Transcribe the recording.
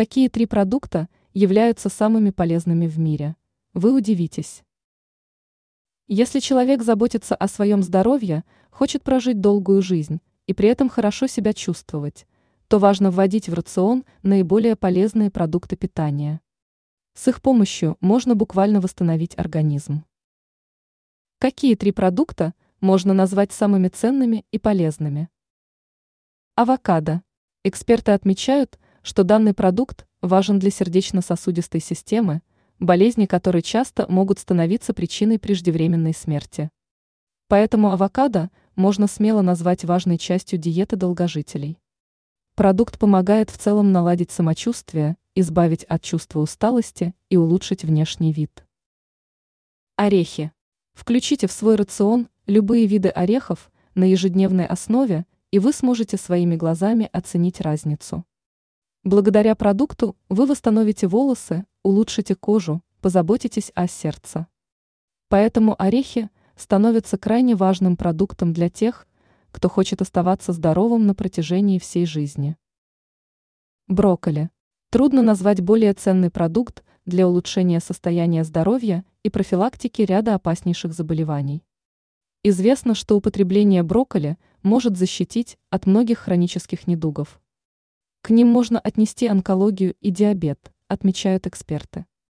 Какие три продукта являются самыми полезными в мире? Вы удивитесь. Если человек заботится о своем здоровье, хочет прожить долгую жизнь и при этом хорошо себя чувствовать, то важно вводить в рацион наиболее полезные продукты питания. С их помощью можно буквально восстановить организм. Какие три продукта можно назвать самыми ценными и полезными? Авокадо. Эксперты отмечают, что данный продукт важен для сердечно-сосудистой системы, болезни которой часто могут становиться причиной преждевременной смерти. Поэтому авокадо можно смело назвать важной частью диеты долгожителей. Продукт помогает в целом наладить самочувствие, избавить от чувства усталости и улучшить внешний вид. Орехи. Включите в свой рацион любые виды орехов на ежедневной основе, и вы сможете своими глазами оценить разницу. Благодаря продукту вы восстановите волосы, улучшите кожу, позаботитесь о сердце. Поэтому орехи становятся крайне важным продуктом для тех, кто хочет оставаться здоровым на протяжении всей жизни. Брокколи. Трудно назвать более ценный продукт для улучшения состояния здоровья и профилактики ряда опаснейших заболеваний. Известно, что употребление брокколи может защитить от многих хронических недугов. К ним можно отнести онкологию и диабет, отмечают эксперты.